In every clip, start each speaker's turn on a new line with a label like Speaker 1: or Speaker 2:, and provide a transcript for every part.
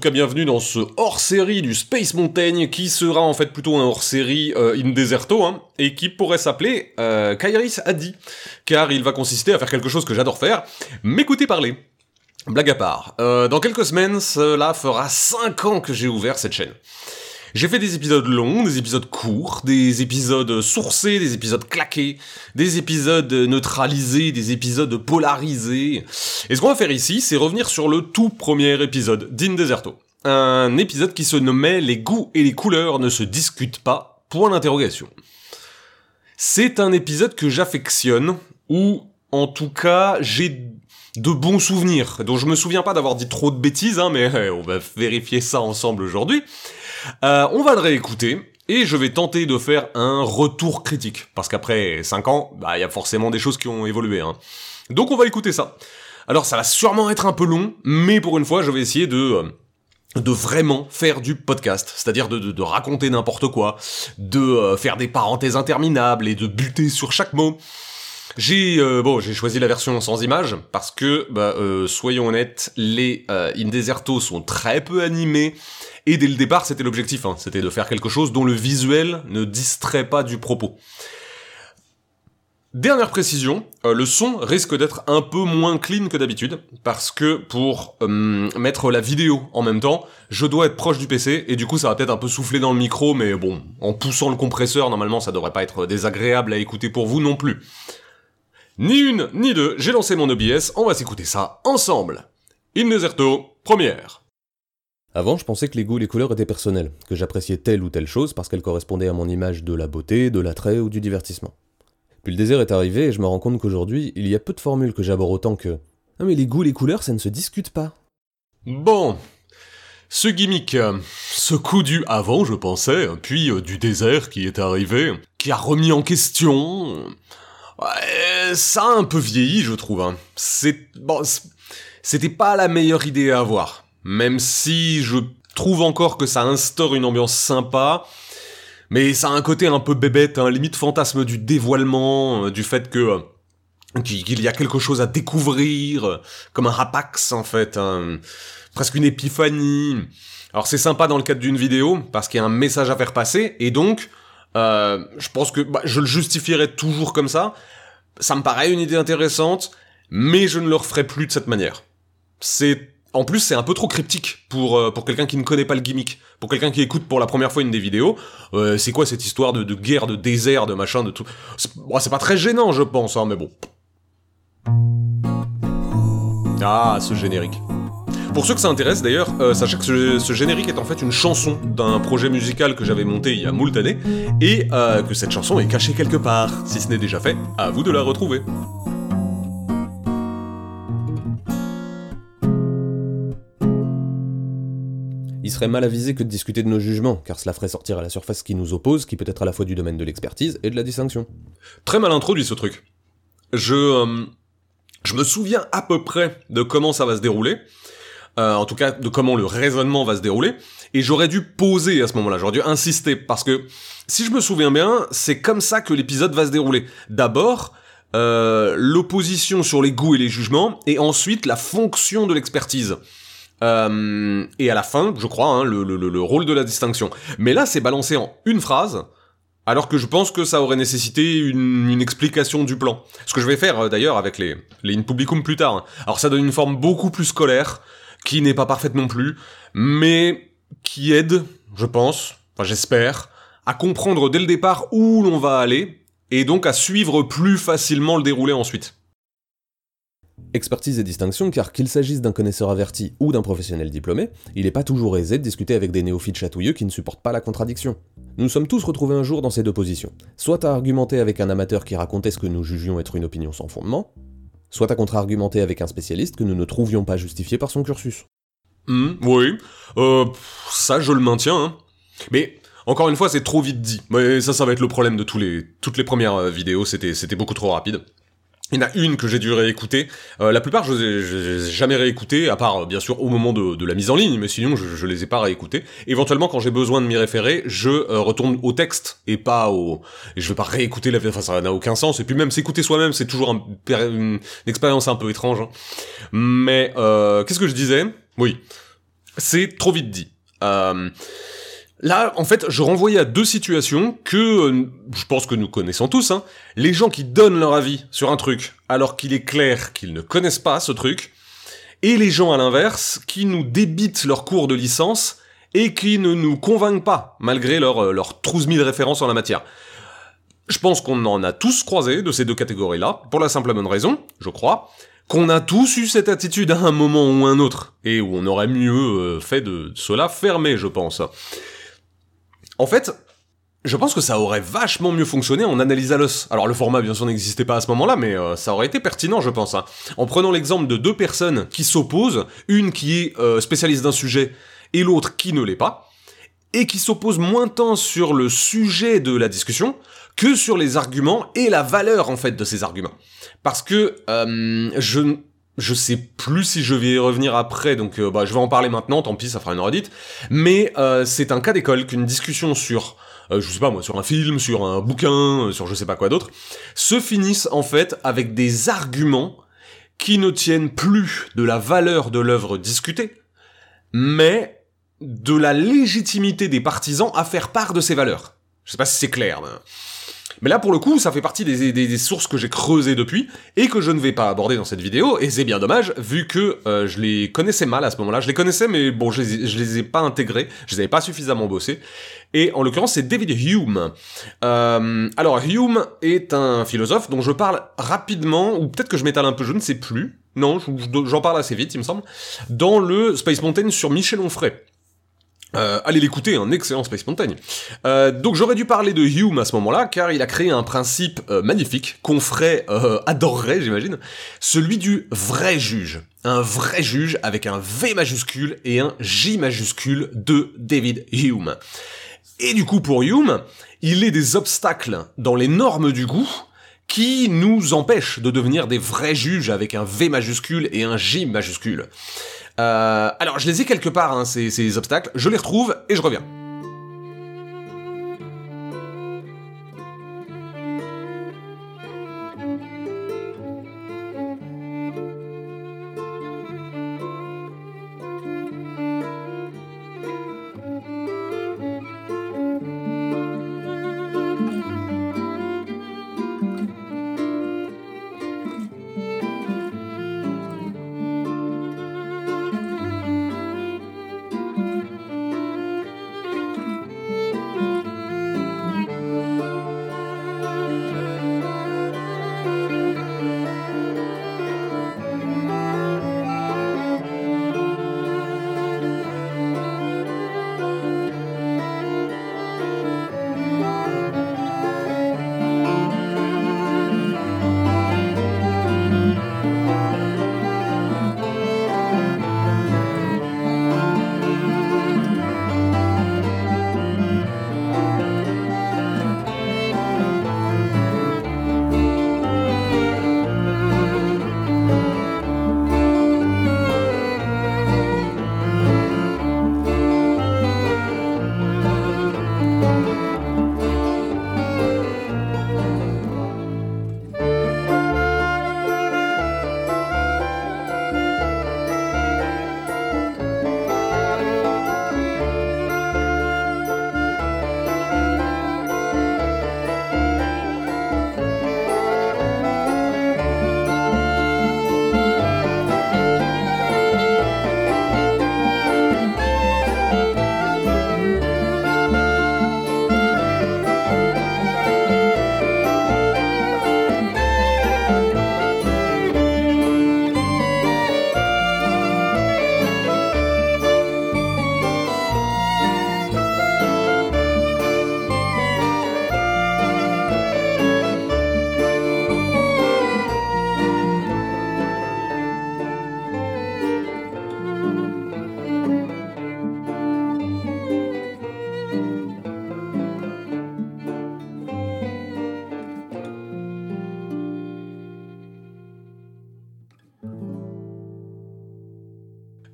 Speaker 1: tout
Speaker 2: cas bienvenue dans ce hors-série du Space Mountain qui sera en fait plutôt un hors-série euh, in deserto hein, et qui pourrait s'appeler euh, Kairis Adi car il va consister à faire quelque chose que j'adore faire, m'écouter parler. Blague à part, euh, dans quelques semaines, cela fera 5 ans que j'ai ouvert cette chaîne. J'ai fait des épisodes longs, des épisodes courts, des épisodes sourcés, des épisodes claqués, des épisodes neutralisés, des épisodes polarisés. Et ce qu'on va faire ici, c'est revenir sur le tout premier épisode d'In Deserto. Un épisode qui se nommait Les goûts et les couleurs ne se discutent pas, point d'interrogation. C'est un épisode que j'affectionne, ou en tout cas j'ai de bons souvenirs, dont je me souviens pas d'avoir dit trop de bêtises, hein, mais on va vérifier ça ensemble aujourd'hui. Euh, on va le réécouter, et je vais tenter de faire un retour critique, parce qu'après 5 ans, bah il y a forcément des choses qui ont évolué. Hein. Donc on va écouter ça. Alors ça va sûrement être un peu long, mais pour une fois je vais essayer de... euh, de vraiment faire du podcast, c'est-à-dire de, de- raconter n'importe quoi, de euh, faire des parenthèses interminables et de buter sur chaque mot. J'ai bon, j'ai choisi la version sans image parce que, bah, soyons honnêtes, les In Deserto sont très peu animés et dès le départ, c'était l'objectif, hein, c'était de faire quelque chose dont le visuel ne distrait pas du propos. Dernière précision, euh, le son risque d'être un peu moins clean que d'habitude, parce que pour euh, mettre la vidéo en même temps, je dois être proche du PC, et du coup ça va peut-être un peu souffler dans le micro, mais bon, en poussant le compresseur, normalement ça devrait pas être désagréable à écouter pour vous non plus. Ni une, ni deux, j'ai lancé mon OBS, on va s'écouter ça ensemble. In Deserto, première.
Speaker 1: Avant, je pensais que les goûts et les couleurs étaient personnels, que j'appréciais telle ou telle chose parce qu'elle correspondait à mon image de la beauté, de l'attrait ou du divertissement. Puis le désert est arrivé et je me rends compte qu'aujourd'hui, il y a peu de formules que j'aborde autant que Ah mais les goûts et les couleurs, ça ne se discute pas.
Speaker 2: Bon, ce gimmick, euh, ce coup du avant, je pensais, puis euh, du désert qui est arrivé, qui a remis en question. ouais, ça a un peu vieilli, je trouve. hein. C'est bon, c'était pas la meilleure idée à avoir, même si je trouve encore que ça instaure une ambiance sympa. Mais ça a un côté un peu bébête, un limite fantasme du dévoilement, euh, du fait que euh, qu'il y a quelque chose à découvrir, euh, comme un rapax en fait, un- presque une épiphanie. Alors c'est sympa dans le cadre d'une vidéo, parce qu'il y a un message à faire passer, et donc je pense que bah, je le justifierai toujours comme ça. Ça me paraît une idée intéressante, mais je ne le referai plus de cette manière. C'est en plus, c'est un peu trop cryptique pour, euh, pour quelqu'un qui ne connaît pas le gimmick. Pour quelqu'un qui écoute pour la première fois une des vidéos, euh, c'est quoi cette histoire de, guerre, de désert, de machin, de tout? C'est pas très gênant, je pense, hein, mais bon. Ah, ce générique. Pour ceux que ça intéresse d'ailleurs, euh, sachez que ce, ce générique est en fait une chanson d'un projet musical que j'avais monté il y a moult années, et que cette chanson est cachée quelque part. Si ce n'est déjà fait, à vous de la retrouver.
Speaker 1: Il serait mal avisé que de discuter de nos jugements, car cela ferait sortir à la surface ce qui nous oppose, qui peut être à la fois du domaine de l'expertise et de la distinction.
Speaker 2: Très mal introduit ce truc. Je, euh, je me souviens à peu près de comment ça va se dérouler. Euh, en tout cas, de comment le raisonnement va se dérouler. Et j'aurais dû poser à ce moment-là, j'aurais dû insister, parce que si je me souviens bien, c'est comme ça que l'épisode va se dérouler. D'abord, euh, l'opposition sur les goûts et les jugements, et ensuite la fonction de l'expertise. Euh, et à la fin, je crois, hein, le, le- le- le rôle de la distinction. Mais là, c'est balancé en une phrase, alors que je pense que ça aurait nécessité une, une explication du plan. Ce que je vais faire euh, d'ailleurs avec les, les in publicum plus tard. hein. Alors ça donne une forme beaucoup plus scolaire, qui n'est pas parfaite non plus, mais qui aide, je pense, enfin j'espère, à comprendre dès le départ où l'on va aller, et donc à suivre plus facilement le déroulé ensuite.
Speaker 1: Expertise et distinction, car qu'il s'agisse d'un connaisseur averti ou d'un professionnel diplômé, il n'est pas toujours aisé de discuter avec des néophytes chatouilleux qui ne supportent pas la contradiction. Nous sommes tous retrouvés un jour dans ces deux positions. Soit à argumenter avec un amateur qui racontait ce que nous jugions être une opinion sans fondement, soit à contre-argumenter avec un spécialiste que nous ne trouvions pas justifié par son cursus.
Speaker 2: Hmm, oui, euh, ça je le maintiens, hein. Mais encore une fois, c'est trop vite dit. Mais ça, ça va être le problème de tous les, toutes les premières euh, vidéos, c'était beaucoup trop rapide. Il y en a une que j'ai dû réécouter. Euh, la plupart, je les ai jamais réécouté, à part, bien sûr, au moment de, la mise en ligne, mais sinon, je, je les ai pas réécoutés. Éventuellement, quand j'ai besoin de m'y référer, je euh, retourne au texte et pas au... Et je vais pas réécouter la... Enfin, ça n'a aucun sens. Et puis même s'écouter soi-même, c'est toujours un, une, expérience un peu étrange. Hein. Mais, euh, qu'est-ce que je disais? Oui. C'est trop vite dit. Euh, Là, en fait, je renvoyais à deux situations que euh, je pense que nous connaissons tous. Hein. Les gens qui donnent leur avis sur un truc alors qu'il est clair qu'ils ne connaissent pas ce truc, et les gens à l'inverse qui nous débitent leur cours de licence et qui ne nous convainquent pas malgré leur, euh, leur trousse mille références en la matière. Je pense qu'on en a tous croisé de ces deux catégories-là, pour la simple bonne raison, je crois, qu'on a tous eu cette attitude à un moment ou un autre, et où on aurait mieux euh, fait de cela fermer, je pense. En fait, je pense que ça aurait vachement mieux fonctionné en analyse à l'os. Alors le format bien sûr n'existait pas à ce moment-là, mais euh, ça aurait été pertinent je pense. Hein. En prenant l'exemple de deux personnes qui s'opposent, une qui est euh, spécialiste d'un sujet et l'autre qui ne l'est pas, et qui s'opposent moins tant sur le sujet de la discussion que sur les arguments et la valeur en fait de ces arguments. Parce que euh, je je sais plus si je vais y revenir après, donc euh, bah, je vais en parler maintenant, tant pis, ça fera une redite. Mais euh, c'est un cas d'école qu'une discussion sur, euh, je sais pas moi, sur un film, sur un bouquin, sur je sais pas quoi d'autre, se finissent en fait avec des arguments qui ne tiennent plus de la valeur de l'œuvre discutée, mais de la légitimité des partisans à faire part de ces valeurs. Je sais pas si c'est clair. Mais... Mais là, pour le coup, ça fait partie des, sources que j'ai creusées depuis et que je ne vais pas aborder dans cette vidéo. Et c'est bien dommage, vu que euh, je les connaissais mal à ce moment-là. Je les connaissais, mais bon, je les, les ai pas intégrés. Je les avais pas suffisamment bossés. Et en l'occurrence, c'est David Hume. Euh, alors, Hume est un philosophe dont je parle rapidement, ou peut-être que je m'étale un peu, je ne sais plus. Non, j'en parle assez vite, il me semble. Dans le Space Mountain sur Michel Onfray. Euh, allez l'écouter, un excellent Space Mountain. Euh, donc j'aurais dû parler de Hume à ce moment-là, car il a créé un principe euh, magnifique qu'on ferait, euh, adorerait j'imagine, celui du vrai juge. Un vrai juge avec un V majuscule et un J majuscule de David Hume. Et du coup pour Hume, il est des obstacles dans les normes du goût qui nous empêchent de devenir des vrais juges avec un V majuscule et un J majuscule. Euh, alors, je les ai quelque part, hein, ces, ces obstacles. Je les retrouve et je reviens.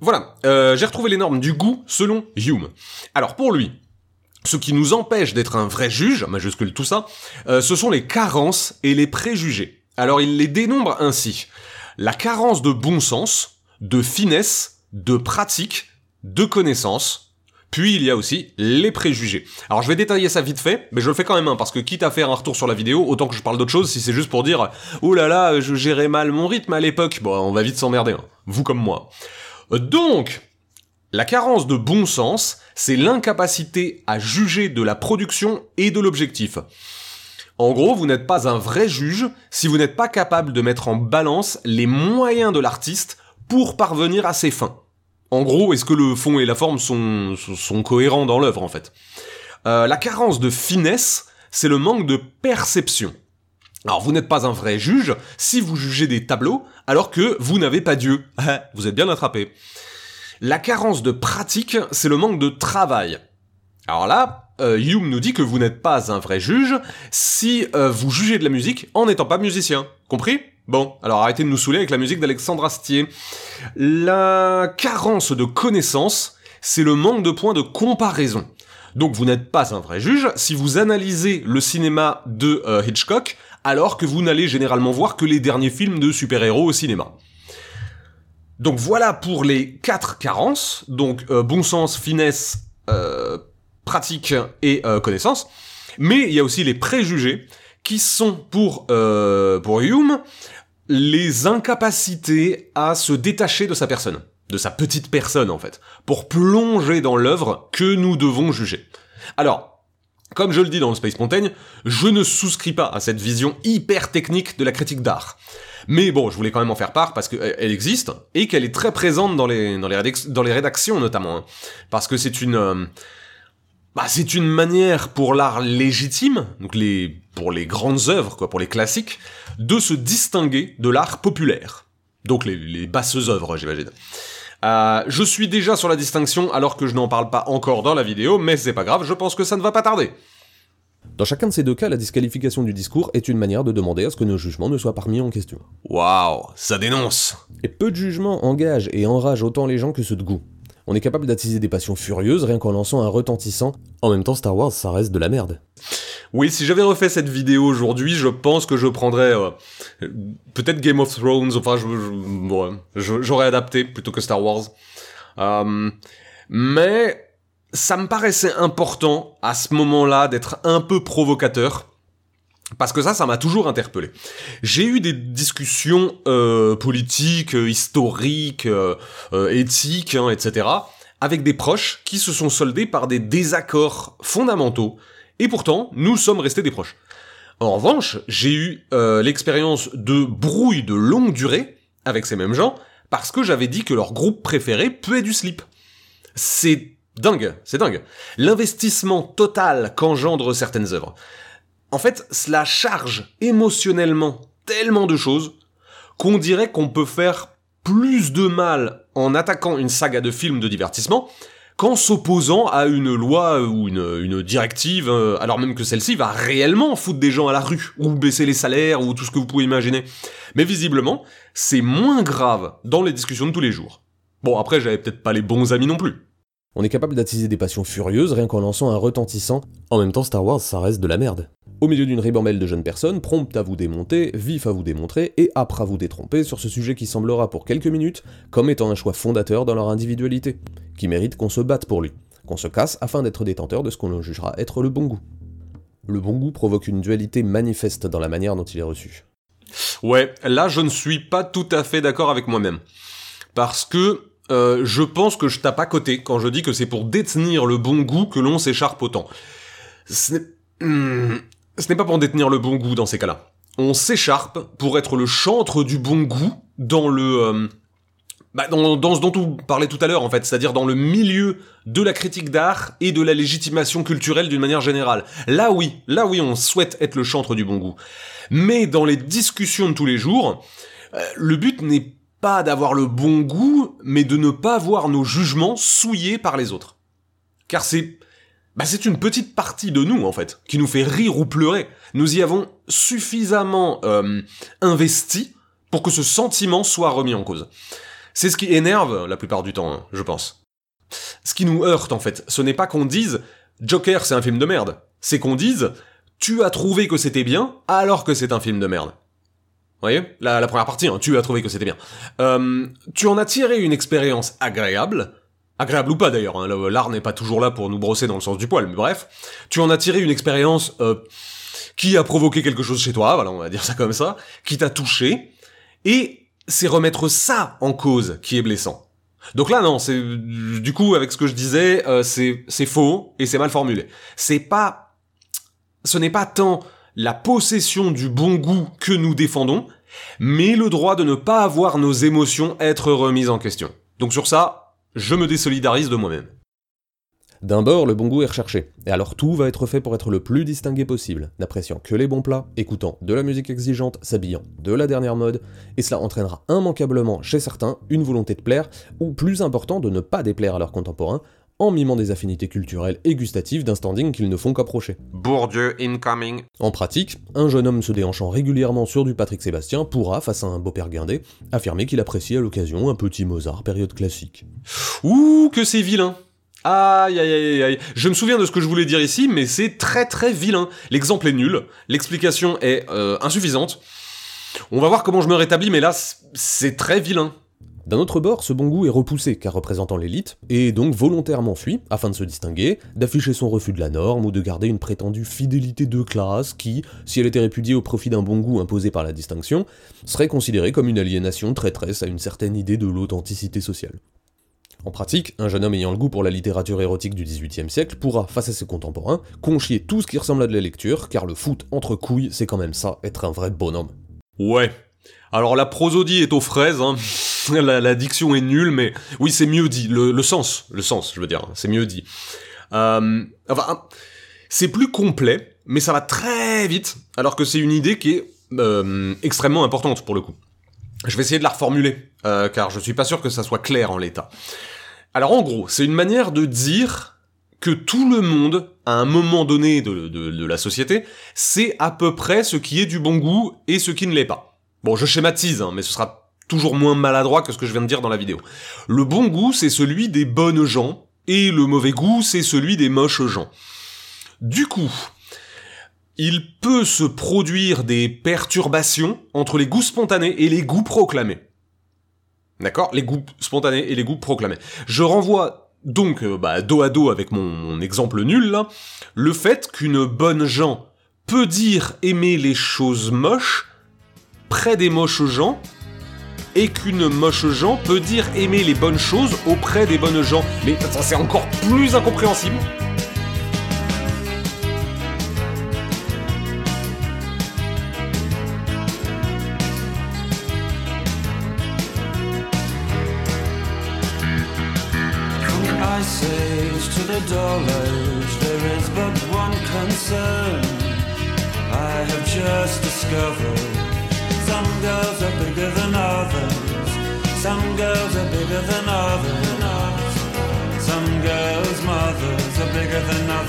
Speaker 2: Voilà, euh, j'ai retrouvé les normes du goût selon Hume. Alors pour lui, ce qui nous empêche d'être un vrai juge, majuscule tout ça, euh, ce sont les carences et les préjugés. Alors il les dénombre ainsi. La carence de bon sens, de finesse, de pratique, de connaissance, puis il y a aussi les préjugés. Alors je vais détailler ça vite fait, mais je le fais quand même, hein, parce que quitte à faire un retour sur la vidéo, autant que je parle d'autre chose, si c'est juste pour dire « Oh là là, je gérais mal mon rythme à l'époque », bon, on va vite s'emmerder, hein. vous comme moi. Donc, la carence de bon sens, c'est l'incapacité à juger de la production et de l'objectif. En gros, vous n'êtes pas un vrai juge si vous n'êtes pas capable de mettre en balance les moyens de l'artiste pour parvenir à ses fins. En gros, est-ce que le fond et la forme sont, cohérents dans l'œuvre, en fait? Euh, La carence de finesse, c'est le manque de perception. Alors vous n'êtes pas un vrai juge si vous jugez des tableaux alors que vous n'avez pas Dieu. vous êtes bien attrapé. La carence de pratique, c'est le manque de travail. Alors là, euh, Hume nous dit que vous n'êtes pas un vrai juge si euh, vous jugez de la musique en n'étant pas musicien. Compris? Bon, alors arrêtez de nous saouler avec la musique d'Alexandre Astier. La carence de connaissances, c'est le manque de points de comparaison. Donc vous n'êtes pas un vrai juge si vous analysez le cinéma de euh, Hitchcock alors que vous n'allez généralement voir que les derniers films de super-héros au cinéma. Donc voilà pour les quatre carences, donc euh, bon sens, finesse, euh, pratique et connaissance. Mais il y a aussi les préjugés qui sont pour, pour Hume les incapacités à se détacher de sa personne, de sa petite personne en fait, pour plonger dans l'œuvre que nous devons juger. Alors, comme je le dis dans le Space Mountain, je ne souscris pas à cette vision hyper technique de la critique d'art. Mais bon, je voulais quand même en faire part parce qu'elle existe et qu'elle est très présente dans les, rédactions notamment. Hein. Parce que c'est une... Euh, bah, c'est une manière pour l'art légitime, donc les, pour les grandes œuvres, quoi, pour les classiques, de se distinguer de l'art populaire. Donc les basses œuvres, j'imagine. Euh, je suis déjà sur la distinction alors que je n'en parle pas encore dans la vidéo, mais c'est pas grave, je pense que ça ne va pas tarder.
Speaker 1: Dans chacun de ces deux cas, la disqualification du discours est une manière de demander à ce que nos jugements ne soient pas remis en question.
Speaker 2: Waouh, ça dénonce
Speaker 1: Et peu de jugements engagent et enragent autant les gens que ceux de goût on est capable d'attiser des passions furieuses rien qu'en lançant un retentissant. En même temps, Star Wars, ça reste de la merde.
Speaker 2: Oui, si j'avais refait cette vidéo aujourd'hui, je pense que je prendrais euh, peut-être Game of Thrones. Enfin, j'aurais adapté plutôt que Star Wars. Euh, mais ça me paraissait important à ce moment-là d'être un peu provocateur parce que ça, ça m'a toujours interpellé. J'ai eu des discussions euh, politiques, euh, historiques, euh, éthiques, hein, etc., avec des proches qui se sont soldés par des désaccords fondamentaux, et pourtant, nous sommes restés des proches. En revanche, j'ai eu l'expérience de brouilles de longue durée avec ces mêmes gens, parce que j'avais dit que leur groupe préféré puait du slip. C'est dingue, c'est dingue. L'investissement total qu'engendrent certaines œuvres en fait, cela charge émotionnellement tellement de choses qu'on dirait qu'on peut faire plus de mal en attaquant une saga de films de divertissement qu'en s'opposant à une loi ou une, directive, euh, alors même que celle-ci va réellement foutre des gens à la rue, ou baisser les salaires, ou tout ce que vous pouvez imaginer. Mais visiblement, c'est moins grave dans les discussions de tous les jours. Bon, après, j'avais peut-être pas les bons amis non plus.
Speaker 1: On est capable d'attiser des passions furieuses rien qu'en lançant un retentissant. En même temps, Star Wars, ça reste de la merde. Au milieu d'une ribambelle de jeunes personnes, promptes à vous démonter, vifs à vous démontrer et âpres à vous détromper sur ce sujet qui semblera pour quelques minutes comme étant un choix fondateur dans leur individualité, qui mérite qu'on se batte pour lui, qu'on se casse afin d'être détenteur de ce qu'on jugera être le bon goût. Le bon goût provoque une dualité manifeste dans la manière dont il est reçu.
Speaker 2: Ouais, là je ne suis pas tout à fait d'accord avec moi-même. Parce que euh, je pense que je tape à côté quand je dis que c'est pour détenir le bon goût que l'on s'écharpe autant. Ce. Hmm, ce n'est pas pour détenir le bon goût dans ces cas-là. On s'écharpe pour être le chantre du bon goût dans le... Euh, bah dans, dans, ce dont on parlait tout à l'heure en fait, c'est-à-dire dans le milieu de la critique d'art et de la légitimation culturelle d'une manière générale. Là oui, là oui, on souhaite être le chantre du bon goût. Mais dans les discussions de tous les jours, euh, le but n'est pas d'avoir le bon goût, mais de ne pas voir nos jugements souillés par les autres. Car c'est bah c'est une petite partie de nous en fait, qui nous fait rire ou pleurer. Nous y avons suffisamment euh, investi pour que ce sentiment soit remis en cause. C'est ce qui énerve la plupart du temps, hein, je pense. Ce qui nous heurte en fait, ce n'est pas qu'on dise Joker c'est un film de merde, c'est qu'on dise tu as trouvé que c'était bien alors que c'est un film de merde. Vous voyez? La, première partie, hein, tu as trouvé que c'était bien. Euh, tu en as tiré une expérience agréable, agréable ou pas d'ailleurs, hein, l'art n'est pas toujours là pour nous brosser dans le sens du poil, mais bref, tu en as tiré une expérience euh, qui a provoqué quelque chose chez toi, voilà, on va dire ça comme ça, qui t'a touché, et c'est remettre ça en cause qui est blessant. Donc là, non, c'est du coup avec ce que je disais, euh, c'est faux et c'est mal formulé. C'est pas, ce n'est pas tant la possession du bon goût que nous défendons, mais le droit de ne pas avoir nos émotions être remises en question. Donc sur ça, je me désolidarise de moi-même.
Speaker 1: D'un bord, le bon goût est recherché, et alors tout va être fait pour être le plus distingué possible, n'appréciant que les bons plats, écoutant de la musique exigeante, s'habillant de la dernière mode, et cela entraînera immanquablement chez certains une volonté de plaire, ou plus important de ne pas déplaire à leurs contemporains, en mimant des affinités culturelles et gustatives d'un standing qu'ils ne font qu'approcher.
Speaker 2: Bourdieu incoming.
Speaker 1: En pratique, un jeune homme se déhanchant régulièrement sur du Patrick Sébastien pourra, face à un beau-père guindé, affirmer qu'il apprécie à l'occasion un petit Mozart période classique.
Speaker 2: Ouh, que c'est vilain Aïe aïe aïe aïe. Je me souviens de ce que je voulais dire ici, mais c'est très très vilain. L'exemple est nul, l'explication est euh, insuffisante. On va voir comment je me rétablis, mais là, c'est très vilain.
Speaker 1: D'un autre bord, ce bon goût est repoussé car représentant l'élite, et donc volontairement fui, afin de se distinguer, d'afficher son refus de la norme ou de garder une prétendue fidélité de classe qui, si elle était répudiée au profit d'un bon goût imposé par la distinction, serait considérée comme une aliénation traîtresse à une certaine idée de l'authenticité sociale. En pratique, un jeune homme ayant le goût pour la littérature érotique du XVIIIe siècle pourra, face à ses contemporains, conchier tout ce qui ressemble à de la lecture, car le foot entre couilles, c'est quand même ça, être un vrai bonhomme.
Speaker 2: Ouais. Alors la prosodie est aux fraises, hein. la, diction est nulle, mais oui, c'est mieux dit. Le, sens, le sens, je veux dire, c'est mieux dit. Euh, enfin, c'est plus complet, mais ça va très vite, alors que c'est une idée qui est euh, extrêmement importante pour le coup. Je vais essayer de la reformuler, euh, car je suis pas sûr que ça soit clair en l'état. Alors en gros, c'est une manière de dire que tout le monde, à un moment donné de, de la société, sait à peu près ce qui est du bon goût et ce qui ne l'est pas. Bon, je schématise, hein, mais ce sera toujours moins maladroit que ce que je viens de dire dans la vidéo. Le bon goût, c'est celui des bonnes gens, et le mauvais goût, c'est celui des moches gens. Du coup, il peut se produire des perturbations entre les goûts spontanés et les goûts proclamés. D'accord? Les goûts spontanés et les goûts proclamés. Je renvoie donc, euh, bah, dos à dos avec mon, exemple nul, le fait qu'une bonne gens peut dire aimer les choses moches près des moches gens, et qu'une moche gens peut dire aimer les bonnes choses auprès des bonnes gens. Mais ça c'est encore plus incompréhensible.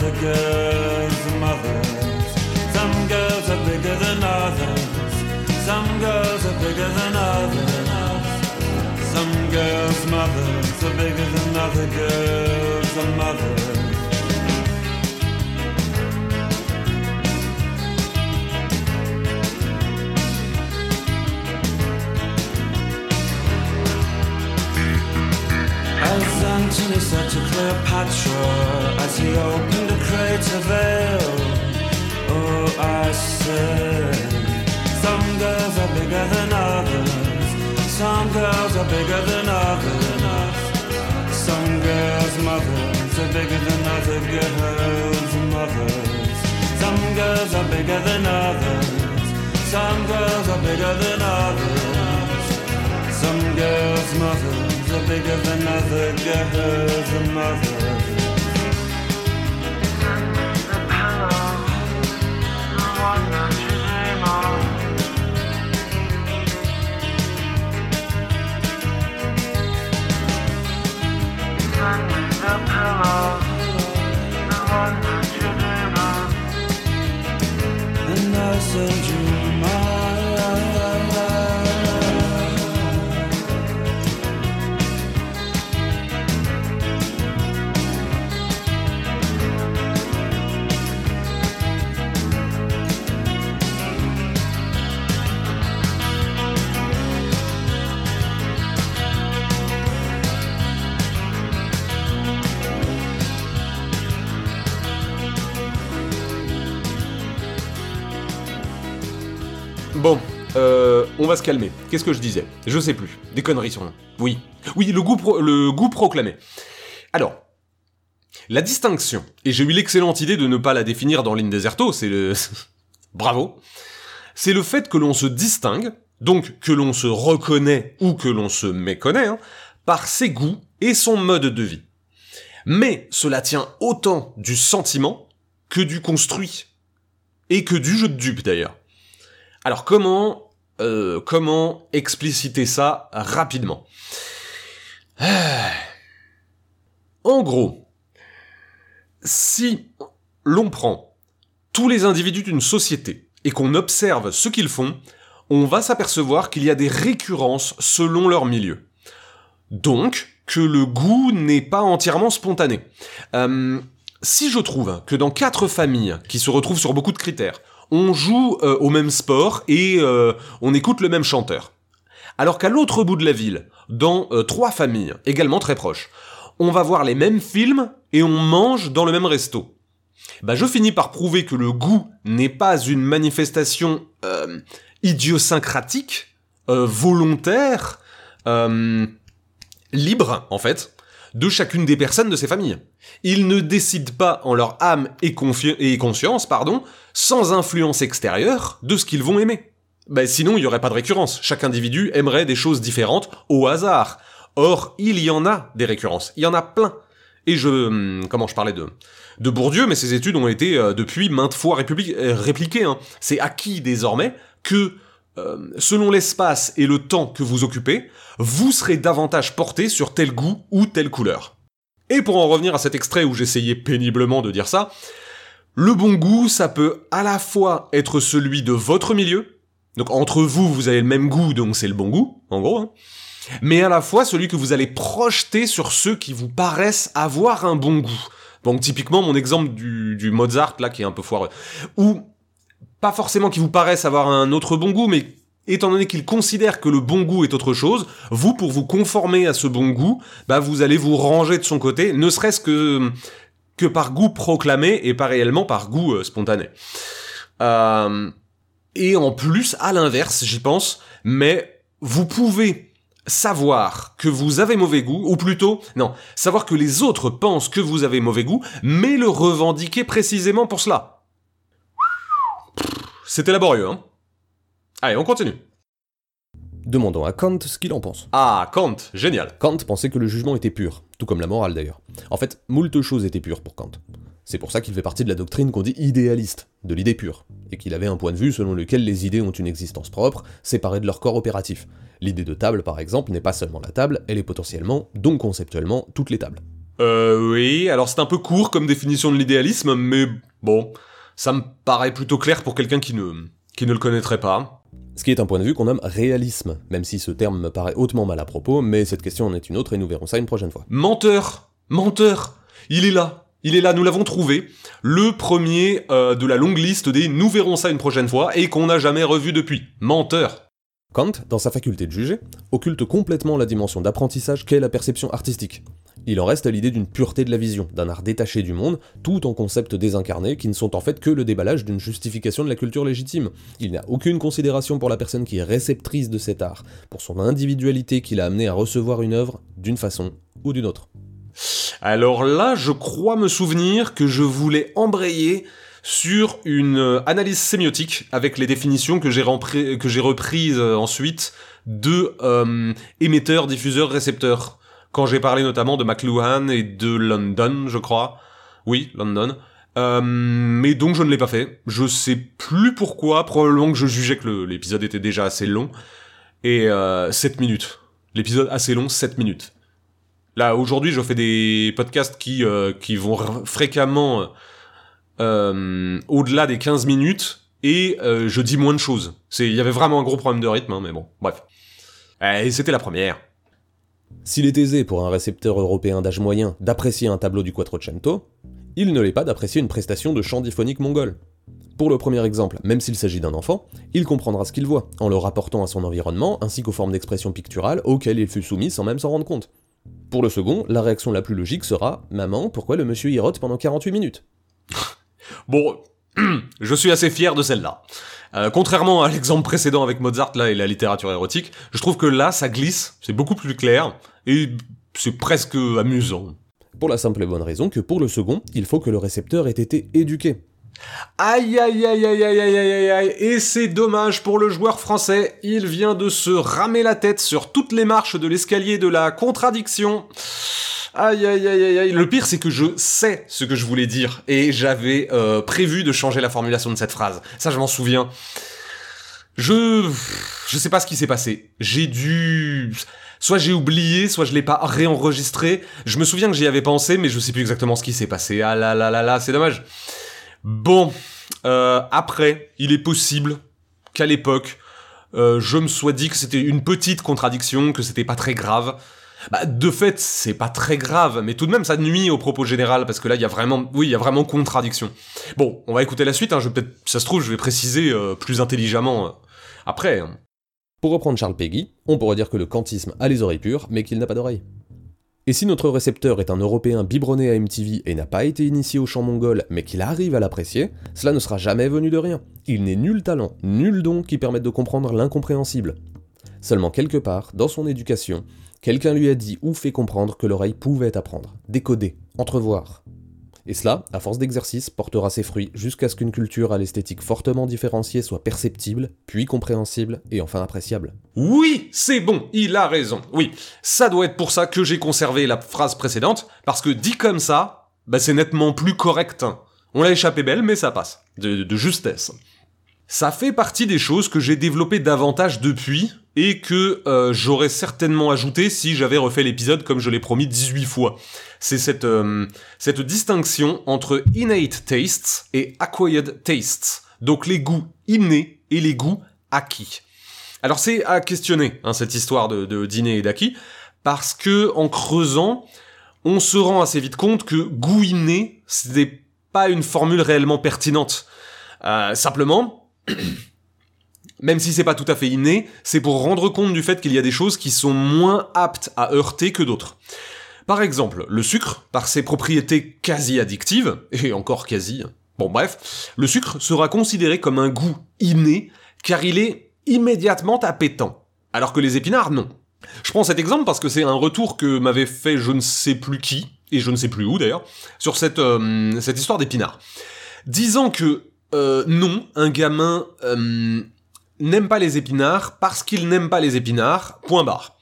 Speaker 2: Other girls' mothers. Some girls are bigger than others. Some girls are bigger than others. Some girls' mothers are bigger than other girls' mothers. Antony said to Cleopatra. As he opened a crater veil, oh, I said, some girls are bigger than others, some girls are bigger than others, some girls' mothers are bigger than other girls' mothers, some girls are bigger than others, some girls are bigger than others, some girls' mothers are bigger than other girls' mothers. The the that you. Send me the the that you. And I'll you. Va se calmer. Qu'est-ce que je disais? Je sais plus. Des conneries sur Oui. Oui, le goût, proclamé. Alors, la distinction, et j'ai eu l'excellente idée de ne pas la définir dans l'Indeserto, c'est le... Bravo. C'est le fait que l'on se distingue, donc que l'on se reconnaît ou que l'on se méconnaît, hein, par ses goûts et son mode de vie. Mais cela tient autant du sentiment que du construit. Et que du jeu de dupe d'ailleurs. Alors comment euh, comment expliciter ça rapidement. En gros, si l'on prend tous les individus d'une société et qu'on observe ce qu'ils font, on va s'apercevoir qu'il y a des récurrences selon leur milieu. Donc, que le goût n'est pas entièrement spontané. Euh, si je trouve que dans quatre familles qui se retrouvent sur beaucoup de critères, on joue euh, au même sport et euh, on écoute le même chanteur, alors qu'à l'autre bout de la ville, dans euh, trois familles également très proches, on va voir les mêmes films et on mange dans le même resto. Bah je finis par prouver que le goût n'est pas une manifestation idiosyncratique, volontaire, libre en fait, de chacune des personnes de ces familles. Ils ne décident pas en leur âme et, conscience, pardon, sans influence extérieure, de ce qu'ils vont aimer. Ben sinon, il n'y aurait pas de récurrence. Chaque individu aimerait des choses différentes au hasard. Or, il y en a des récurrences. Il y en a plein. Et je... hum, Comment je parlais de... De Bourdieu, mais ces études ont été euh, depuis maintes fois euh, répliquées. hein. C'est acquis désormais que, euh, selon l'espace et le temps que vous occupez, vous serez davantage porté sur tel goût ou telle couleur. Et pour en revenir à cet extrait où j'essayais péniblement de dire ça, le bon goût, ça peut à la fois être celui de votre milieu, donc entre vous, vous avez le même goût, donc c'est le bon goût, en gros, hein, mais à la fois celui que vous allez projeter sur ceux qui vous paraissent avoir un bon goût. Donc typiquement mon exemple du, du Mozart, là, qui est un peu foireux, ou pas forcément qui vous paraissent avoir un autre bon goût, mais étant donné qu'il considère que le bon goût est autre chose, vous, pour vous conformer à ce bon goût, bah vous allez vous ranger de son côté, ne serait-ce que que par goût proclamé et pas réellement par goût euh, spontané. Euh, et en plus, à l'inverse, j'y pense, mais vous pouvez savoir que vous avez mauvais goût, ou plutôt, non, savoir que les autres pensent que vous avez mauvais goût, mais le revendiquer précisément pour cela. C'était laborieux, hein Allez, on continue.
Speaker 1: Demandons à Kant ce qu'il en pense.
Speaker 2: Ah, Kant, génial.
Speaker 1: Kant pensait que le jugement était pur, tout comme la morale d'ailleurs. En fait, moult choses étaient pures pour Kant. C'est pour ça qu'il fait partie de la doctrine qu'on dit idéaliste, de l'idée pure, et qu'il avait un point de vue selon lequel les idées ont une existence propre, séparée de leur corps opératif. L'idée de table, par exemple, n'est pas seulement la table, elle est potentiellement, donc conceptuellement, toutes les tables.
Speaker 2: Euh, oui, alors c'est un peu court comme définition de l'idéalisme, mais bon, ça me paraît plutôt clair pour quelqu'un qui ne, qui ne le connaîtrait pas.
Speaker 1: Ce qui est un point de vue qu'on nomme réalisme, même si ce terme me paraît hautement mal à propos, mais cette question en est une autre et nous verrons ça une prochaine fois.
Speaker 2: Menteur Menteur Il est là il est là, nous l'avons trouvé, le premier euh, de la longue liste des nous verrons ça une prochaine fois et qu'on n'a jamais revu depuis. Menteur
Speaker 1: Kant, dans sa faculté de juger, occulte complètement la dimension d'apprentissage qu'est la perception artistique. Il en reste à l'idée d'une pureté de la vision, d'un art détaché du monde, tout en concepts désincarnés qui ne sont en fait que le déballage d'une justification de la culture légitime. Il n'y a aucune considération pour la personne qui est réceptrice de cet art, pour son individualité qui l'a amené à recevoir une œuvre d'une façon ou d'une autre.
Speaker 2: Alors là, je crois me souvenir que je voulais embrayer sur une euh, analyse sémiotique avec les définitions que j'ai reprises euh, ensuite de euh, émetteurs, diffuseurs, récepteurs. Quand j'ai parlé notamment de McLuhan et de London, je crois. Oui, London. Euh, mais donc je ne l'ai pas fait. Je sais plus pourquoi. Probablement que je jugeais que l'épisode était déjà assez long. Et euh, 7 minutes. L'épisode assez long, 7 minutes. Là, aujourd'hui, je fais des podcasts qui, qui vont fréquemment euh, au-delà des 15 minutes et euh, je dis moins de choses. Il y avait vraiment un gros problème de rythme, hein, mais bon, bref. Et c'était la première.
Speaker 1: S'il est aisé pour un récepteur européen d'âge moyen d'apprécier un tableau du Quattrocento, il ne l'est pas d'apprécier une prestation de chant diphonique mongol. Pour le premier exemple, même s'il s'agit d'un enfant, il comprendra ce qu'il voit, en le rapportant à son environnement ainsi qu'aux formes d'expression picturale auxquelles il fut soumis sans même s'en rendre compte. Pour le second, la réaction la plus logique sera Maman, pourquoi le monsieur y pendant 48 minutes?
Speaker 2: Bon, je suis assez fier de celle-là. Euh, contrairement à l'exemple précédent avec Mozart là et la littérature érotique, je trouve que là ça glisse, c'est beaucoup plus clair et c'est presque amusant.
Speaker 1: Pour la simple et bonne raison que pour le second, il faut que le récepteur ait été éduqué.
Speaker 2: Aïe aïe aïe aïe aïe aïe aïe aïe et c'est dommage pour le joueur français, il vient de se ramer la tête sur toutes les marches de l'escalier de la contradiction. Aïe aïe aïe aïe. Le pire c'est que je sais ce que je voulais dire et j'avais euh, prévu de changer la formulation de cette phrase. Ça je m'en souviens. Je je sais pas ce qui s'est passé. J'ai dû soit j'ai oublié, soit je l'ai pas réenregistré. Je me souviens que j'y avais pensé mais je sais plus exactement ce qui s'est passé. Ah là là là là, c'est dommage. Bon, euh, après, il est possible qu'à l'époque, euh, je me sois dit que c'était une petite contradiction, que c'était pas très grave. Bah, de fait, c'est pas très grave, mais tout de même, ça nuit au propos général, parce que là, il y a vraiment, oui, il vraiment contradiction. Bon, on va écouter la suite, hein, je peut-être, ça se trouve, je vais préciser euh, plus intelligemment euh, après. hein.
Speaker 1: Pour reprendre Charles Peggy, on pourrait dire que le kantisme a les oreilles pures, mais qu'il n'a pas d'oreilles. Et si notre récepteur est un Européen biberonné à MTV et n'a pas été initié au chant mongol, mais qu'il arrive à l'apprécier, cela ne sera jamais venu de rien. Il n'est nul talent, nul don qui permette de comprendre l'incompréhensible. Seulement quelque part, dans son éducation, quelqu'un lui a dit ou fait comprendre que l'oreille pouvait apprendre, décoder, entrevoir. Et cela, à force d'exercice, portera ses fruits jusqu'à ce qu'une culture à l'esthétique fortement différenciée soit perceptible, puis compréhensible et enfin appréciable.
Speaker 2: Oui, c'est bon, il a raison. Oui, ça doit être pour ça que j'ai conservé la phrase précédente, parce que dit comme ça, bah c'est nettement plus correct. On l'a échappé belle, mais ça passe. De, de justesse. Ça fait partie des choses que j'ai développées davantage depuis, et que euh, j'aurais certainement ajouté si j'avais refait l'épisode comme je l'ai promis 18 fois. C'est cette, euh, cette distinction entre innate tastes et acquired tastes. Donc les goûts innés et les goûts acquis. Alors c'est à questionner, hein, cette histoire de, d'inné et d'acquis, parce que en creusant, on se rend assez vite compte que goût inné, ce n'est pas une formule réellement pertinente. Euh, simplement, même si c'est pas tout à fait inné, c'est pour rendre compte du fait qu'il y a des choses qui sont moins aptes à heurter que d'autres. Par exemple, le sucre, par ses propriétés quasi addictives, et encore quasi, bon bref, le sucre sera considéré comme un goût inné, car il est immédiatement appétant, alors que les épinards non. Je prends cet exemple parce que c'est un retour que m'avait fait je ne sais plus qui, et je ne sais plus où d'ailleurs, sur cette, euh, cette histoire d'épinards. Disant que euh, non, un gamin euh, n'aime pas les épinards parce qu'il n'aime pas les épinards, point barre.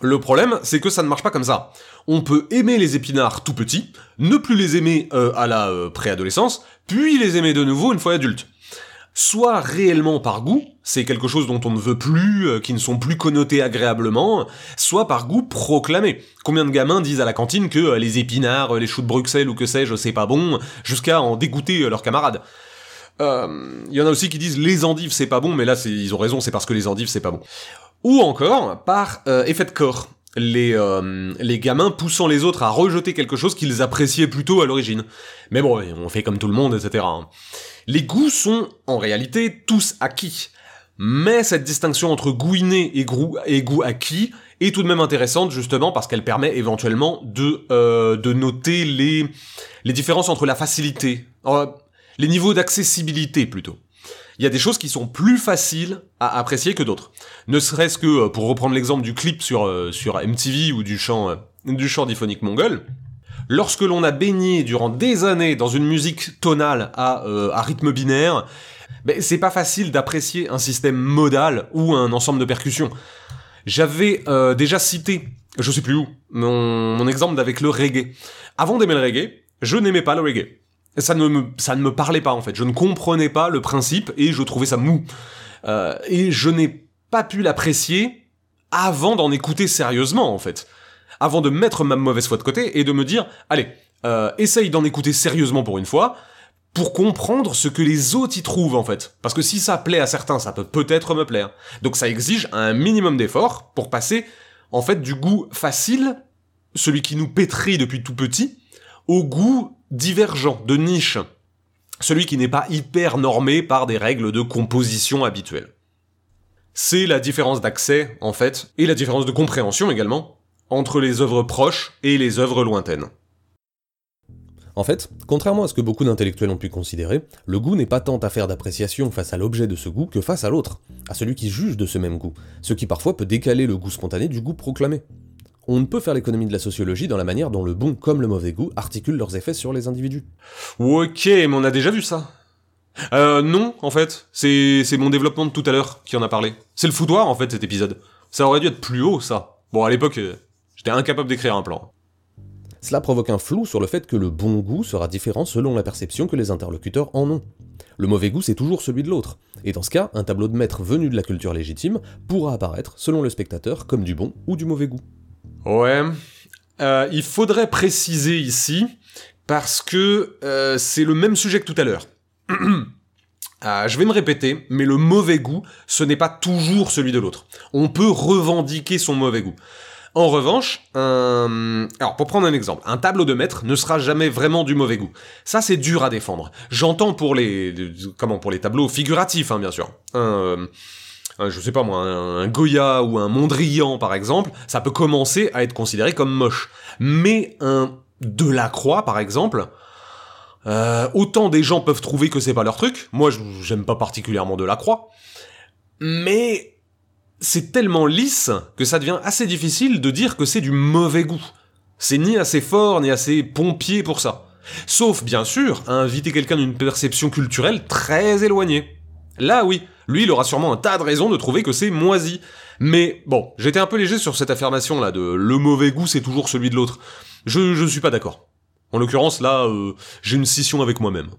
Speaker 2: Le problème, c'est que ça ne marche pas comme ça. On peut aimer les épinards tout petits, ne plus les aimer euh, à la euh, préadolescence, puis les aimer de nouveau une fois adulte. Soit réellement par goût, c'est quelque chose dont on ne veut plus, euh, qui ne sont plus connotés agréablement, soit par goût proclamé. Combien de gamins disent à la cantine que les épinards, les choux de Bruxelles ou que sais-je, c'est pas bon, jusqu'à en dégoûter leurs camarades. Euh, Il y en a aussi qui disent les endives c'est pas bon, mais là ils ont raison, c'est parce que les endives c'est pas bon. Ou encore par euh, effet de corps. Les, euh, les gamins poussant les autres à rejeter quelque chose qu'ils appréciaient plutôt à l'origine. Mais bon, on fait comme tout le monde, etc. hein. Les goûts sont, en réalité, tous acquis. Mais cette distinction entre goût inné et goût, acquis est tout de même intéressante, justement, parce qu'elle permet éventuellement de, euh, de noter les, les différences entre la facilité, les niveaux d'accessibilité plutôt. Il y a des choses qui sont plus faciles à apprécier que d'autres. Ne serait-ce que, euh, pour reprendre l'exemple du clip sur, euh, sur MTV ou du chant, euh, du chant diphonique mongol, lorsque l'on a baigné durant des années dans une musique tonale à, euh, à rythme binaire, ben, c'est pas facile d'apprécier un système modal ou un ensemble de percussions. J'avais déjà cité, je sais plus où, mon, mon exemple avec le reggae. Avant d'aimer le reggae, je n'aimais pas le reggae. Ça ne, me, ça ne me parlait pas en fait, je ne comprenais pas le principe et je trouvais ça mou. Euh, et je n'ai pas pu l'apprécier avant d'en écouter sérieusement en fait. Avant de mettre ma mauvaise foi de côté et de me dire, allez, euh, essaye d'en écouter sérieusement pour une fois, pour comprendre ce que les autres y trouvent en fait. Parce que si ça plaît à certains, ça peut peut-être me plaire. Donc ça exige un minimum d'effort pour passer en fait du goût facile, celui qui nous pétrit depuis tout petit, au goût divergent, de niche. Celui qui n'est pas hyper normé par des règles de composition habituelles. C'est la différence d'accès, en fait, et la différence de compréhension également, entre les œuvres proches et les œuvres lointaines.
Speaker 1: En fait, contrairement à ce que beaucoup d'intellectuels ont pu considérer, le goût n'est pas tant affaire d'appréciation face à l'objet de ce goût que face à l'autre, à celui qui juge de ce même goût, ce qui parfois peut décaler le goût spontané du goût proclamé. On ne peut faire l'économie de la sociologie dans la manière dont le bon comme le mauvais goût articulent leurs effets sur les individus.
Speaker 2: Ok, mais on a déjà vu ça. Euh, non, en fait. C'est, mon développement de tout à l'heure qui en a parlé. C'est le foutoir, en fait, cet épisode. Ça aurait dû être plus haut, ça. Bon, à l'époque, euh, j'étais incapable d'écrire un plan.
Speaker 1: Cela provoque un flou sur le fait que le bon goût sera différent selon la perception que les interlocuteurs en ont. Le mauvais goût, c'est toujours celui de l'autre. Et dans ce cas, un tableau de maître venu de la culture légitime pourra apparaître, selon le spectateur, comme du bon ou du mauvais goût.
Speaker 2: Ouais. Euh, il faudrait préciser ici, parce que euh, c'est le même sujet que tout à l'heure. Euh, je vais me répéter, mais le mauvais goût, ce n'est pas toujours celui de l'autre. On peut revendiquer son mauvais goût. En revanche, alors pour prendre un exemple, un tableau de maître ne sera jamais vraiment du mauvais goût. Ça c'est dur à défendre. J'entends pour les comment pour les tableaux figuratifs hein, bien sûr. Je sais pas moi, un, Goya ou un Mondrian par exemple, ça peut commencer à être considéré comme moche. Mais un Delacroix par exemple, euh, autant des gens peuvent trouver que c'est pas leur truc. Moi, j'aime pas particulièrement Delacroix. Mais c'est tellement lisse que ça devient assez difficile de dire que c'est du mauvais goût. C'est ni assez fort ni assez pompier pour ça. Sauf, bien sûr, inviter quelqu'un d'une perception culturelle très éloignée. Là, oui, lui, il aura sûrement un tas de raisons de trouver que c'est moisi. Mais bon, j'étais un peu léger sur cette affirmation là de le mauvais goût c'est toujours celui de l'autre. Je, je suis pas d'accord. En l'occurrence, là, euh, j'ai une scission avec moi-même.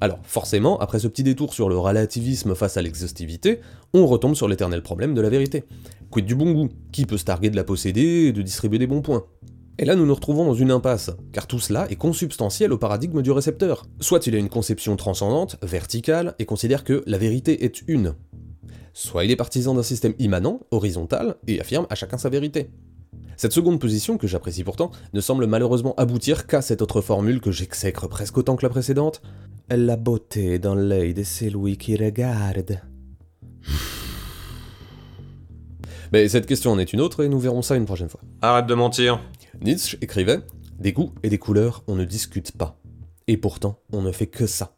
Speaker 1: Alors, forcément, après ce petit détour sur le relativisme face à l'exhaustivité, on retombe sur l'éternel problème de la vérité. Quid du bon goût? Qui peut se targuer de la posséder et de distribuer des bons points? Et là, nous nous retrouvons dans une impasse, car tout cela est consubstantiel au paradigme du récepteur. Soit il a une conception transcendante, verticale, et considère que la vérité est une. Soit il est partisan d'un système immanent, horizontal, et affirme à chacun sa vérité. Cette seconde position, que j'apprécie pourtant, ne semble malheureusement aboutir qu'à cette autre formule que j'exècre presque autant que la précédente. La beauté dans l'œil de celui qui regarde. Mais cette question en est une autre et nous verrons ça une prochaine fois.
Speaker 2: Arrête de mentir.
Speaker 1: Nietzsche écrivait Des goûts et des couleurs, on ne discute pas. Et pourtant, on ne fait que ça.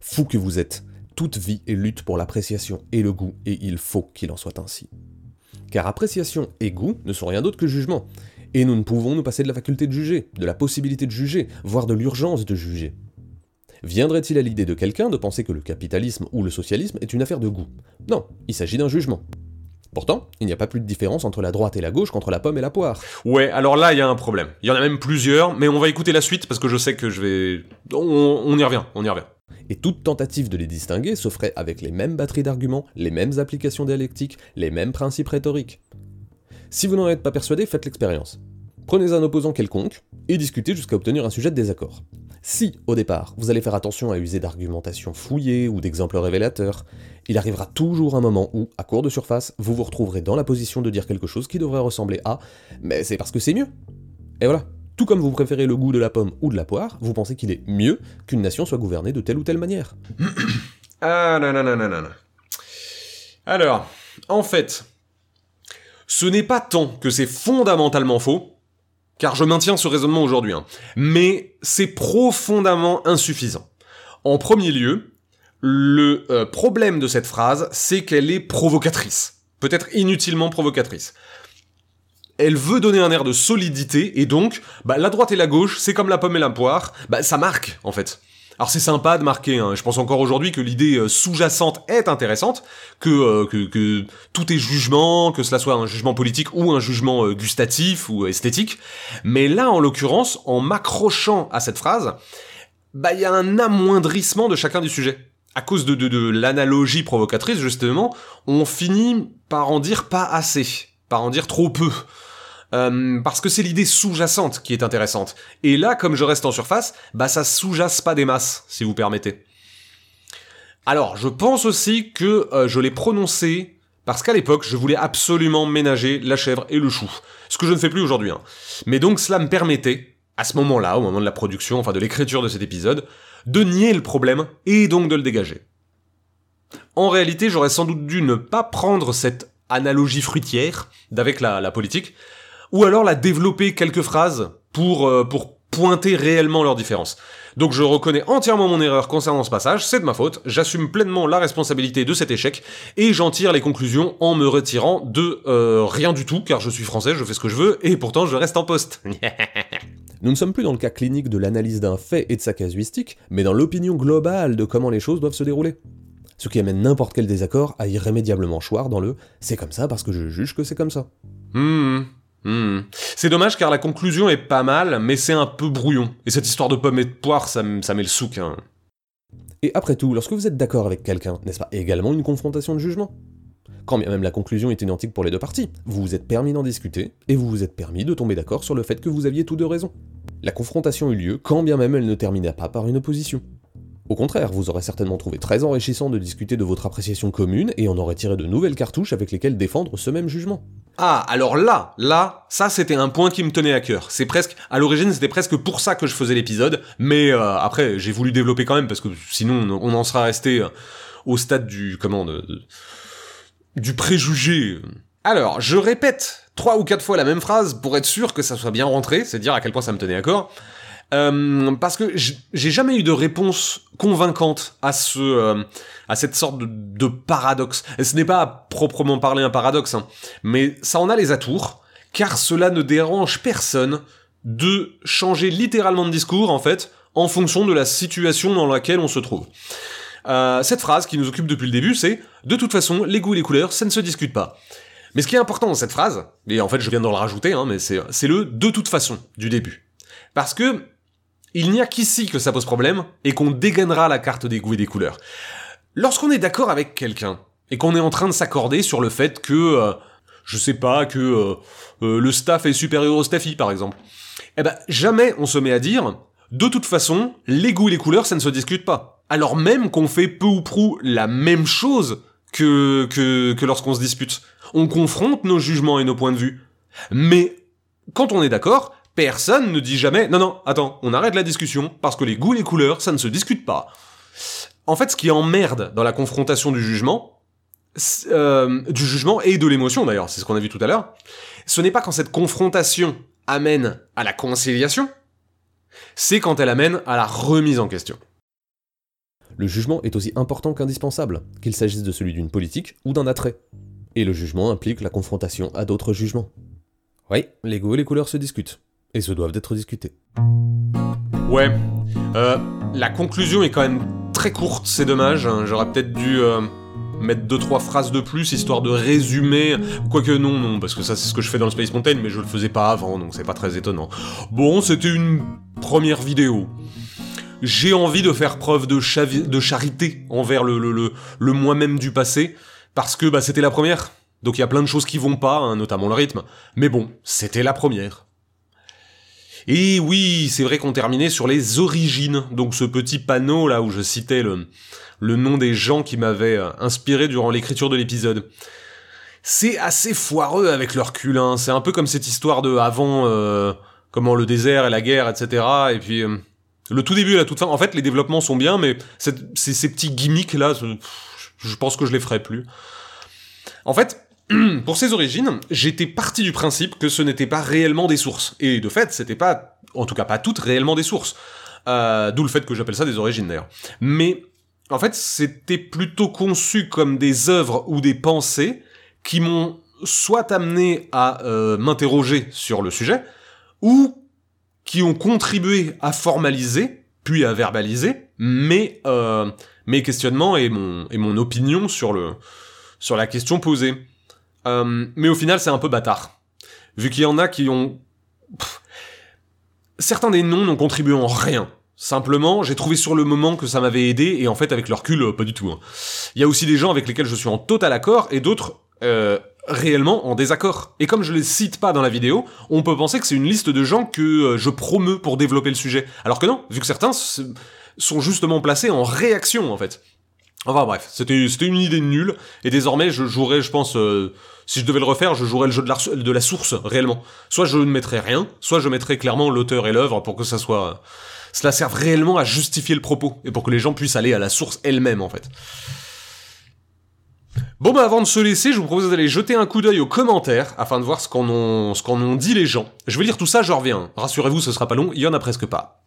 Speaker 1: Fou que vous êtes, toute vie est lutte pour l'appréciation et le goût, et il faut qu'il en soit ainsi. Car appréciation et goût ne sont rien d'autre que jugement. Et nous ne pouvons nous passer de la faculté de juger, de la possibilité de juger, voire de l'urgence de juger. Viendrait-il à l'idée de quelqu'un de penser que le capitalisme ou le socialisme est une affaire de goût? Non, il s'agit d'un jugement. Pourtant, il n'y a pas plus de différence entre la droite et la gauche qu'entre la pomme et la poire.
Speaker 2: Ouais, alors là, il y a un problème. Il y en a même plusieurs, mais on va écouter la suite parce que je sais que je vais... On, on y revient, on y revient.
Speaker 1: Et toute tentative de les distinguer se ferait avec les mêmes batteries d'arguments, les mêmes applications dialectiques, les mêmes principes rhétoriques. Si vous n'en êtes pas persuadé, faites l'expérience. Prenez un opposant quelconque et discutez jusqu'à obtenir un sujet de désaccord. Si, au départ, vous allez faire attention à user d'argumentation fouillée ou d'exemples révélateurs, il arrivera toujours un moment où, à court de surface, vous vous retrouverez dans la position de dire quelque chose qui devrait ressembler à mais c'est parce que c'est mieux. Et voilà. Tout comme vous préférez le goût de la pomme ou de la poire, vous pensez qu'il est mieux qu'une nation soit gouvernée de telle ou telle manière.
Speaker 2: ah non, non, non, non, non. Alors, en fait, ce n'est pas tant que c'est fondamentalement faux, car je maintiens ce raisonnement aujourd'hui, hein, mais c'est profondément insuffisant. En premier lieu, le euh, problème de cette phrase, c'est qu'elle est provocatrice. Peut-être inutilement provocatrice elle veut donner un air de solidité, et donc, bah, la droite et la gauche, c'est comme la pomme et la poire, bah, ça marque, en fait. Alors c'est sympa de marquer, hein. je pense encore aujourd'hui que l'idée euh, sous-jacente est intéressante, euh, que, tout est jugement, que cela soit un jugement politique ou un jugement euh, gustatif ou esthétique, mais là en l'occurrence, en m'accrochant à cette phrase, bah il y a un amoindrissement de chacun du sujet. À cause de l'analogie provocatrice justement, on finit par en dire pas assez, par en dire trop peu. Euh, parce que c'est l'idée sous-jacente qui est intéressante. Et là, comme je reste en surface, bah ça sous-jace pas des masses, si vous permettez. Alors, je pense aussi que euh, je l'ai prononcé parce qu'à l'époque, je voulais absolument ménager la chèvre et le chou. Ce que je ne fais plus aujourd'hui. Hein. Mais donc cela me permettait, à ce moment-là, au moment de la production, enfin de l'écriture de cet épisode, de nier le problème et donc de le dégager. En réalité, j'aurais sans doute dû ne pas prendre cette analogie fruitière d'avec la, la politique, ou alors la développer quelques phrases pour, euh, pour pointer réellement leurs différences. Donc je reconnais entièrement mon erreur concernant ce passage, c'est de ma faute, j'assume pleinement la responsabilité de cet échec, et j'en tire les conclusions en me retirant de euh, rien du tout, car je suis français, je fais ce que je veux, et pourtant je reste en poste.
Speaker 1: Nous ne sommes plus dans le cas clinique de l'analyse d'un fait et de sa casuistique, mais dans l'opinion globale de comment les choses doivent se dérouler. Ce qui amène n'importe quel désaccord à irrémédiablement choir dans le c'est comme ça parce que je juge que c'est comme ça.
Speaker 2: Hmm. Hmm. C'est dommage car la conclusion est pas mal, mais c'est un peu brouillon. Et cette histoire de pommes et de poire, ça, ça met le souk. Hein.
Speaker 1: Et après tout, lorsque vous êtes d'accord avec quelqu'un, n'est-ce pas également une confrontation de jugement? Quand bien même la conclusion est identique pour les deux parties, vous vous êtes permis d'en discuter, et vous vous êtes permis de tomber d'accord sur le fait que vous aviez tous deux raison. La confrontation eut lieu quand bien même elle ne termina pas par une opposition. Au contraire, vous aurez certainement trouvé très enrichissant de discuter de votre appréciation commune et en aurait tiré de nouvelles cartouches avec lesquelles défendre ce même jugement.
Speaker 2: Ah, alors là, là, ça c'était un point qui me tenait à cœur. C'est presque, à l'origine c'était presque pour ça que je faisais l'épisode, mais euh, après j'ai voulu développer quand même parce que sinon on en sera resté euh, au stade du, comment, du préjugé. Alors, je répète trois ou quatre fois la même phrase pour être sûr que ça soit bien rentré, c'est dire à quel point ça me tenait à corps. Euh, parce que j'ai jamais eu de réponse convaincante à ce, euh, à cette sorte de, paradoxe. Ce n'est pas à proprement parler un paradoxe, hein, mais ça en a les atours, car cela ne dérange personne de changer littéralement de discours, en fait, en fonction de la situation dans laquelle on se trouve. Euh, cette phrase qui nous occupe depuis le début, c'est « De toute façon, les goûts et les couleurs, ça ne se discute pas ». Mais ce qui est important dans cette phrase, et en fait je viens de le rajouter, hein, mais c'est le « de toute façon » du début. Parce que il n'y a qu'ici que ça pose problème, et qu'on dégainera la carte des goûts et des couleurs. Lorsqu'on est d'accord avec quelqu'un, et qu'on est en train de s'accorder sur le fait que, euh, je sais pas, que euh, euh, le staff est supérieur au staffy, par exemple, eh ben, jamais on se met à dire, de toute façon, les goûts et les couleurs, ça ne se discute pas. Alors même qu'on fait peu ou prou la même chose que, que, que lorsqu'on se dispute. On confronte nos jugements et nos points de vue. Mais, quand on est d'accord, personne ne dit jamais, non, non, attends, on arrête la discussion, parce que les goûts et les couleurs, ça ne se discute pas. En fait, ce qui emmerde dans la confrontation du jugement, euh, du jugement et de l'émotion d'ailleurs, c'est ce qu'on a vu tout à l'heure, ce n'est pas quand cette confrontation amène à la conciliation, c'est quand elle amène à la remise en question.
Speaker 1: Le jugement est aussi important qu'indispensable, qu'il s'agisse de celui d'une politique ou d'un attrait. Et le jugement implique la confrontation à d'autres jugements. Oui, les goûts et les couleurs se discutent, et se doivent d'être discutés.
Speaker 2: Ouais, euh, la conclusion est quand même très courte, c'est dommage, hein. j'aurais peut-être dû euh, mettre deux trois phrases de plus histoire de résumer, quoique non, non, parce que ça c'est ce que je fais dans le Space Mountain, mais je le faisais pas avant, donc c'est pas très étonnant. Bon, c'était une première vidéo. J'ai envie de faire preuve de, charité envers le moi-même du passé, parce que bah, c'était la première. Donc il y a plein de choses qui vont pas, hein, notamment le rythme. Mais bon, c'était la première. Et oui, c'est vrai qu'on terminait sur les origines, donc ce petit panneau là où je citais le, nom des gens qui m'avaient euh, inspiré durant l'écriture de l'épisode. C'est assez foireux avec leur cul, hein. c'est un peu comme cette histoire de avant, euh, comment le désert et la guerre, etc. Et puis euh, le tout début et la toute fin, en fait les développements sont bien, mais ces, ces petits gimmicks là, je pense que je les ferai plus. En fait, pour ces origines, j'étais parti du principe que ce n'était pas réellement des sources. Et de fait, c'était pas, en tout cas pas toutes réellement des sources. Euh, D'où le fait que j'appelle ça des origines d'ailleurs. Mais en fait, c'était plutôt conçu comme des œuvres ou des pensées qui m'ont soit amené à euh, m'interroger sur le sujet, ou qui ont contribué à formaliser, puis à verbaliser, mes, euh, questionnements et mon, et mon opinion sur, le, sur la question posée. Euh, mais au final, c'est un peu bâtard. Vu qu'il y en a qui ont... Certains des noms n'ont contribué en rien. Simplement, j'ai trouvé sur le moment que ça m'avait aidé, et en fait, avec le recul, euh, pas du tout. hein. Il y a aussi des gens avec lesquels je suis en total accord, et d'autres euh, réellement en désaccord. Et comme je les cite pas dans la vidéo, on peut penser que c'est une liste de gens que je promeux pour développer le sujet. Alors que non, vu que certains sont justement placés en réaction, en fait. Enfin bref, c'était une idée nulle, et désormais je jouerais, je pense, euh, si je devais le refaire, je jouerais le jeu de la, source, réellement. Soit je ne mettrais rien, soit je mettrais clairement l'auteur et l'œuvre pour que ça soit... Cela serve réellement à justifier le propos, et pour que les gens puissent aller à la source elle-même, en fait. Bon bah avant de se laisser, je vous propose d'aller jeter un coup d'œil aux commentaires afin de voir ce qu'en ont, ce qu'en ont dit les gens. Je vais lire tout ça, je reviens. Rassurez-vous, ce sera pas long, il y en a presque pas.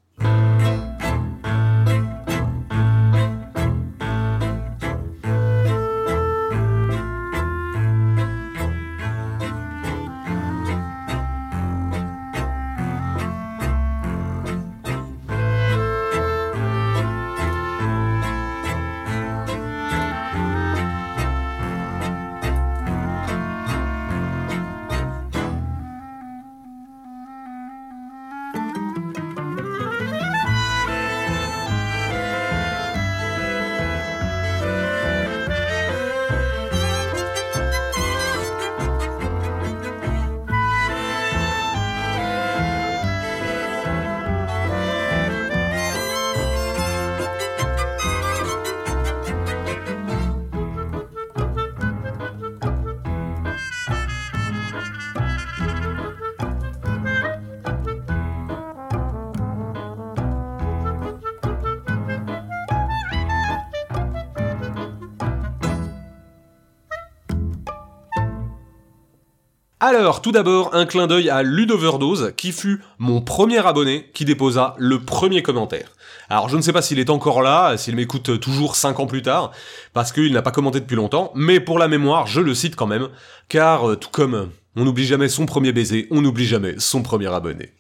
Speaker 2: Alors, tout d'abord, un clin d'œil à Ludoverdose, qui fut mon premier abonné qui déposa le premier commentaire. Alors, je ne sais pas s'il est encore là, s'il m'écoute toujours 5 ans plus tard, parce qu'il n'a pas commenté depuis longtemps, mais pour la mémoire, je le cite quand même, car euh, tout comme on n'oublie jamais son premier baiser, on n'oublie jamais son premier abonné.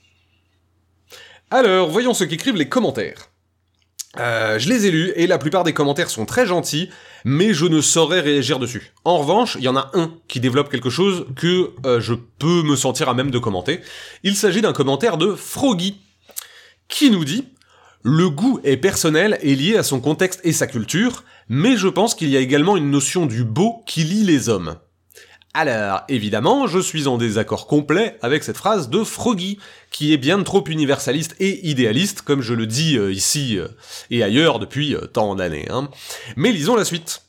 Speaker 2: Alors, voyons ce qu'écrivent les commentaires. Euh, je les ai lus et la plupart des commentaires sont très gentils, mais je ne saurais réagir dessus. En revanche, il y en a un qui développe quelque chose que euh, je peux me sentir à même de commenter. Il s'agit d'un commentaire de Froggy, qui nous dit le goût est personnel et lié à son contexte et sa culture, mais je pense qu'il y a également une notion du beau qui lie les hommes. Alors, évidemment, je suis en désaccord complet avec cette phrase de Froggy, qui est bien trop universaliste et idéaliste, comme je le dis euh, ici euh, et ailleurs depuis euh, tant d'années. Hein. Mais lisons la suite.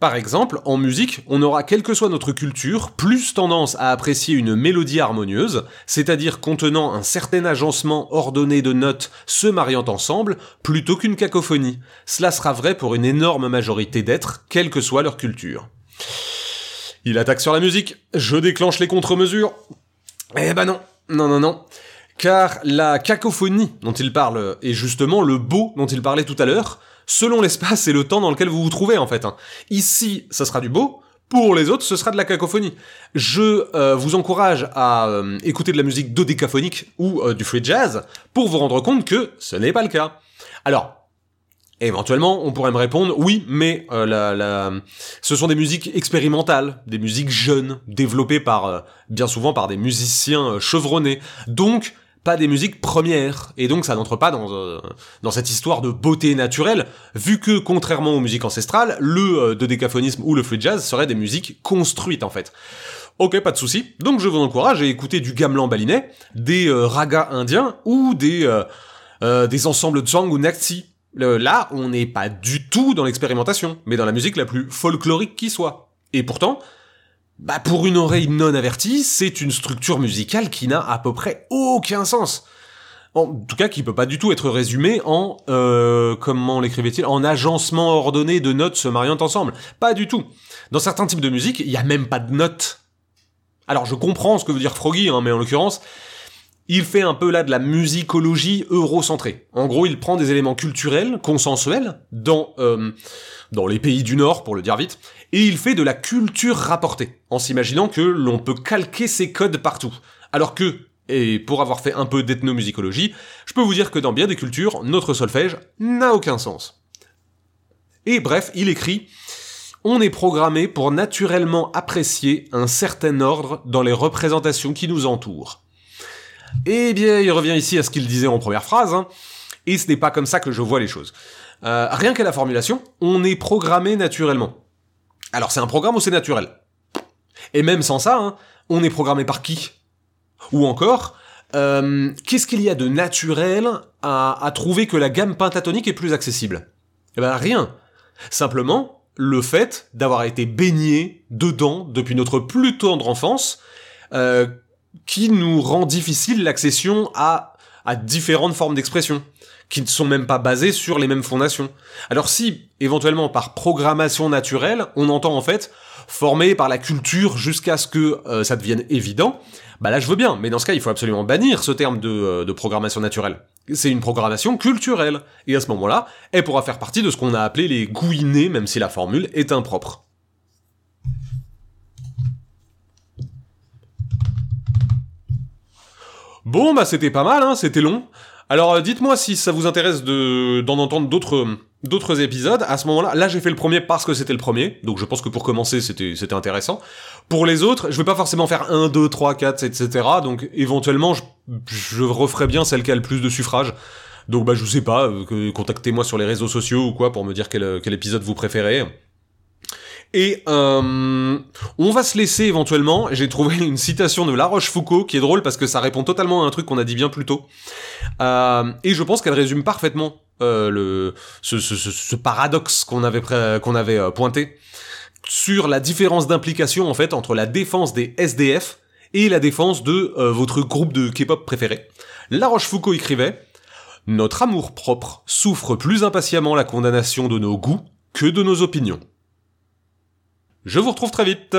Speaker 2: Par exemple, en musique, on aura, quelle que soit notre culture, plus tendance à apprécier une mélodie harmonieuse, c'est-à-dire contenant un certain agencement ordonné de notes se mariant ensemble, plutôt qu'une cacophonie. Cela sera vrai pour une énorme majorité d'êtres, quelle que soit leur culture. Il attaque sur la musique, je déclenche les contre-mesures. Eh ben non, non, non, non. Car la cacophonie dont il parle est justement le beau dont il parlait tout à l'heure, selon l'espace et le temps dans lequel vous vous trouvez en fait. Hein. Ici, ça sera du beau, pour les autres, ce sera de la cacophonie. Je euh, vous encourage à euh, écouter de la musique dodécaphonique ou euh, du free jazz pour vous rendre compte que ce n'est pas le cas. Alors, éventuellement, on pourrait me répondre, oui, mais euh, la, la... ce sont des musiques expérimentales, des musiques jeunes, développées par, euh, bien souvent par des musiciens euh, chevronnés. Donc, pas des musiques premières, et donc ça n'entre pas dans, euh, dans cette histoire de beauté naturelle, vu que, contrairement aux musiques ancestrales, le euh, dodécaphonisme ou le free jazz seraient des musiques construites, en fait. Ok, pas de souci. Donc je vous encourage à écouter du gamelan balinais, des euh, ragas indiens, ou des, euh, euh, des ensembles Zhang ou Naxi, là, on n'est pas du tout dans l'expérimentation, mais dans la musique la plus folklorique qui soit. Et pourtant, bah pour une oreille non avertie, c'est une structure musicale qui n'a à peu près aucun sens. En tout cas, qui peut pas du tout être résumée en euh, comment l'écrivait-il en agencement ordonné de notes se mariant ensemble. Pas du tout. Dans certains types de musique, il y a même pas de notes. Alors je comprends ce que veut dire Froggy, hein, mais en l'occurrence, il fait un peu là de la musicologie eurocentrée. En gros, il prend des éléments culturels, consensuels, dans, euh, dans les pays du Nord, pour le dire vite, et il fait de la culture rapportée, en s'imaginant que l'on peut calquer ces codes partout. Alors que, et pour avoir fait un peu d'ethnomusicologie, je peux vous dire que dans bien des cultures, notre solfège n'a aucun sens. Et bref, il écrit on est programmé pour naturellement apprécier un certain ordre dans les représentations qui nous entourent. Eh bien, il revient ici à ce qu'il disait en première phrase, hein, et ce n'est pas comme ça que je vois les choses. Euh, rien qu'à la formulation, on est programmé naturellement. Alors c'est un programme ou c'est naturel? Et même sans ça, hein, on est programmé par qui? Ou encore, euh, qu'est-ce qu'il y a de naturel à, trouver que la gamme pentatonique est plus accessible? Eh ben rien. Simplement, le fait d'avoir été baigné dedans depuis notre plus tendre enfance, euh, qui nous rend difficile l'accession à, différentes formes d'expression. qui ne sont même pas basées sur les mêmes fondations. Alors si, éventuellement par programmation naturelle, on entend en fait formé par la culture jusqu'à ce que euh, ça devienne évident, bah là je veux bien, mais dans ce cas il faut absolument bannir ce terme de, euh, de programmation naturelle. C'est une programmation culturelle, et à ce moment-là, elle pourra faire partie de ce qu'on a appelé les goûts même si la formule est impropre. Bon, bah c'était pas mal, hein, c'était long. Alors euh, dites-moi si ça vous intéresse de d'en entendre d'autres d'autres épisodes. À ce moment-là, là, j'ai fait le premier parce que c'était le premier, donc je pense que pour commencer c'était c'était intéressant. Pour les autres, je vais pas forcément faire 1, 2, 3, 4, etc. Donc éventuellement, je, je referai bien celle qui a le plus de suffrages. Donc bah je sais pas, euh, contactez-moi sur les réseaux sociaux ou quoi pour me dire quel, quel épisode vous préférez. Et euh, on va se laisser éventuellement. J'ai trouvé une citation de La Rochefoucauld qui est drôle parce que ça répond totalement à un truc qu'on a dit bien plus tôt. Euh, et je pense qu'elle résume parfaitement euh, le ce, ce, paradoxe qu'on avait qu'on avait pointé sur la différence d'implication en fait entre la défense des SDF et la défense de votre groupe de K-pop préféré. La Rochefoucauld écrivait Notre amour propre souffre plus impatiemment la condamnation de nos goûts que de nos opinions. Je vous retrouve très vite